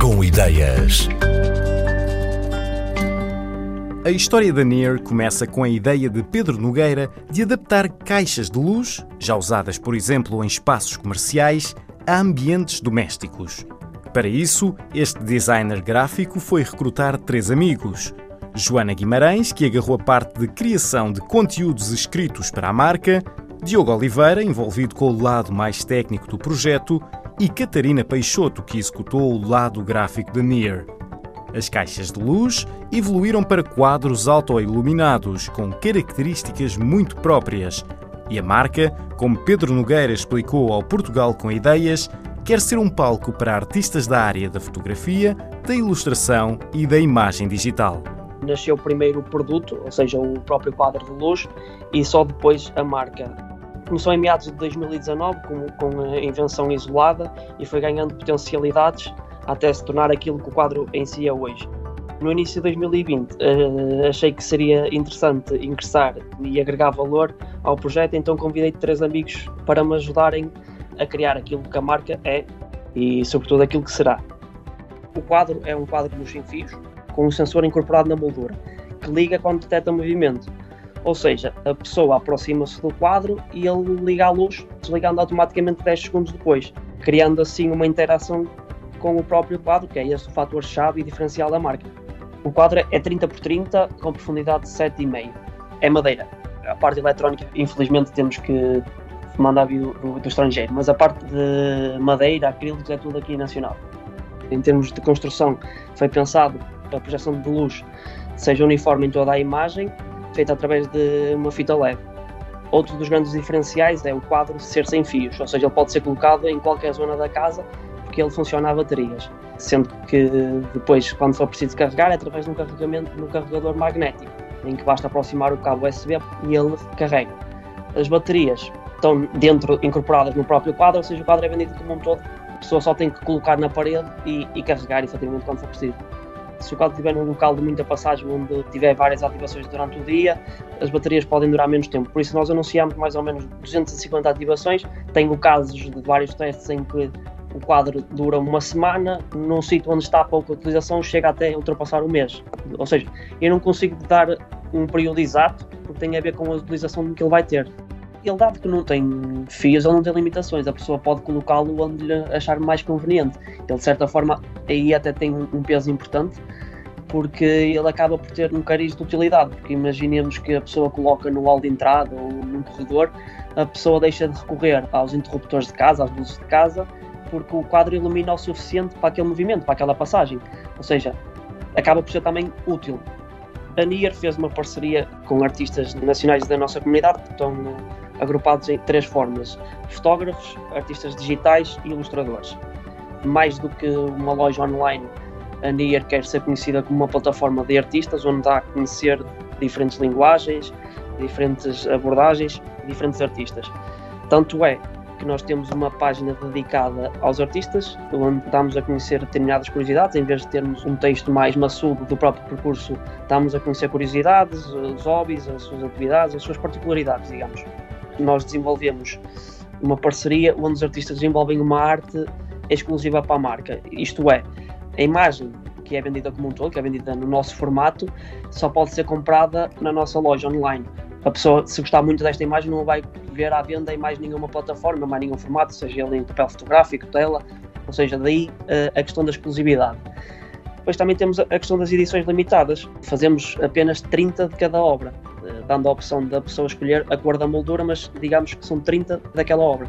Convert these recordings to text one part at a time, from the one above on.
Com Ideias. A história da NEAR começa com a ideia de Pedro Nogueira de adaptar caixas de luz, já usadas por exemplo em espaços comerciais, a ambientes domésticos. Para isso, este designer gráfico foi recrutar três amigos. Joana Guimarães, que agarrou a parte de criação de conteúdos escritos para a marca, Diogo Oliveira, envolvido com o lado mais técnico do projeto, e Catarina Peixoto, que executou o lado gráfico da NEAR. As caixas de luz evoluíram para quadros autoiluminados com características muito próprias. E a marca, como Pedro Nogueira explicou ao Portugal com Ideias, quer ser um palco para artistas da área da fotografia, da ilustração e da imagem digital. Nasceu primeiro o produto, ou seja, o próprio quadro de luz, e só depois a marca. Começou em meados de 2019 com, com a invenção isolada e foi ganhando potencialidades até se tornar aquilo que o quadro em si é hoje. No início de 2020 uh, eh, achei que seria interessante ingressar e agregar valor ao projeto, então convidei três amigos para me ajudarem a criar aquilo que a marca é e, sobretudo, aquilo que será. O quadro é um quadro luz sem fios, com um sensor incorporado na moldura, que liga quando detecta movimento. Ou seja, a pessoa aproxima-se do quadro e ele liga a luz, desligando automaticamente 10 segundos depois, criando assim uma interação com o próprio quadro, que é esse o fator-chave e diferencial da marca. O quadro é 30 por 30 com profundidade de 7,5. É madeira. A parte eletrónica, infelizmente, temos que mandar vir do, do, estrangeiro, mas a parte de madeira, acrílicos, é tudo aqui nacional. Em termos de construção, foi pensado para a projeção de luz seja uniforme em toda a imagem, feita através de uma fita LED. Outro dos grandes diferenciais é o quadro ser sem fios, ou seja, ele pode ser colocado em qualquer zona da casa porque ele funciona a baterias, sendo que depois, quando for preciso carregar, é através de um carregamento no carregador magnético, em que basta aproximar o cabo USB e ele carrega. As baterias estão dentro, incorporadas no próprio quadro, ou seja, o quadro é vendido como um todo, a pessoa só tem que colocar na parede e, e carregar efetivamente quando for preciso. Se o quadro estiver num local de muita passagem, onde tiver várias ativações durante o dia, as baterias podem durar menos tempo. Por isso, nós anunciamos mais ou menos 250 ativações. Tenho casos de vários testes em que o quadro dura uma semana, num sítio onde está pouca utilização, chega até ultrapassar o mês. Ou seja, eu não consigo dar um período exato, porque tem a ver com a utilização que ele vai ter ele dado que não tem fios, ele não tem limitações, a pessoa pode colocá-lo onde lhe achar mais conveniente. Ele de certa forma aí até tem um peso importante porque ele acaba por ter um cariz de utilidade, porque imaginemos que a pessoa coloca no hall de entrada ou num corredor, a pessoa deixa de recorrer aos interruptores de casa, às luzes de casa, porque o quadro ilumina o suficiente para aquele movimento, para aquela passagem. Ou seja, acaba por ser também útil. A NIR fez uma parceria com artistas nacionais da nossa comunidade que estão agrupados em três formas: fotógrafos, artistas digitais e ilustradores. Mais do que uma loja online, a NIR quer ser conhecida como uma plataforma de artistas onde dá a conhecer diferentes linguagens, diferentes abordagens, diferentes artistas. Tanto é que nós temos uma página dedicada aos artistas, onde damos a conhecer determinadas curiosidades, em vez de termos um texto mais maçudo do próprio percurso, damos a conhecer curiosidades, os hobbies, as suas atividades, as suas particularidades, digamos nós desenvolvemos uma parceria onde os artistas desenvolvem uma arte exclusiva para a marca. Isto é, a imagem que é vendida como um todo, que é vendida no nosso formato, só pode ser comprada na nossa loja online. A pessoa, se gostar muito desta imagem, não vai ver à venda em mais nenhuma plataforma, mais nenhum formato, seja ele em papel fotográfico, tela, ou seja, daí uh, a questão da exclusividade. Depois também temos a questão das edições limitadas. Fazemos apenas 30 de cada obra dando a opção da pessoa escolher a cor da moldura, mas digamos que são 30 daquela obra.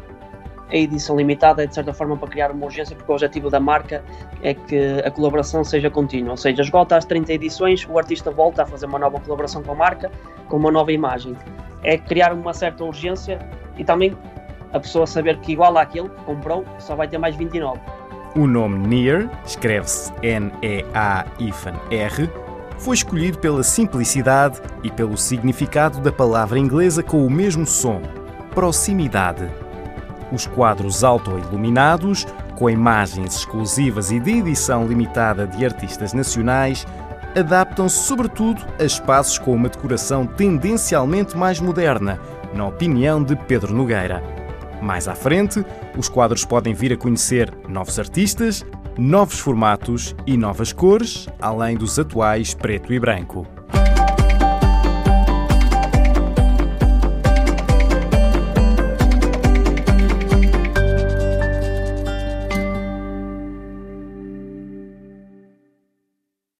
A edição limitada é de certa forma para criar uma urgência, porque o objetivo da marca é que a colaboração seja contínua, ou seja, esgota as 30 edições, o artista volta a fazer uma nova colaboração com a marca, com uma nova imagem. É criar uma certa urgência e também a pessoa saber que, igual àquele que comprou, só vai ter mais 29. O nome NEAR, escreve-se N-E-A-R, foi escolhido pela simplicidade e pelo significado da palavra inglesa com o mesmo som, proximidade. Os quadros auto-iluminados, com imagens exclusivas e de edição limitada de artistas nacionais, adaptam-se sobretudo a espaços com uma decoração tendencialmente mais moderna, na opinião de Pedro Nogueira. Mais à frente, os quadros podem vir a conhecer novos artistas novos formatos e novas cores, além dos atuais preto e branco.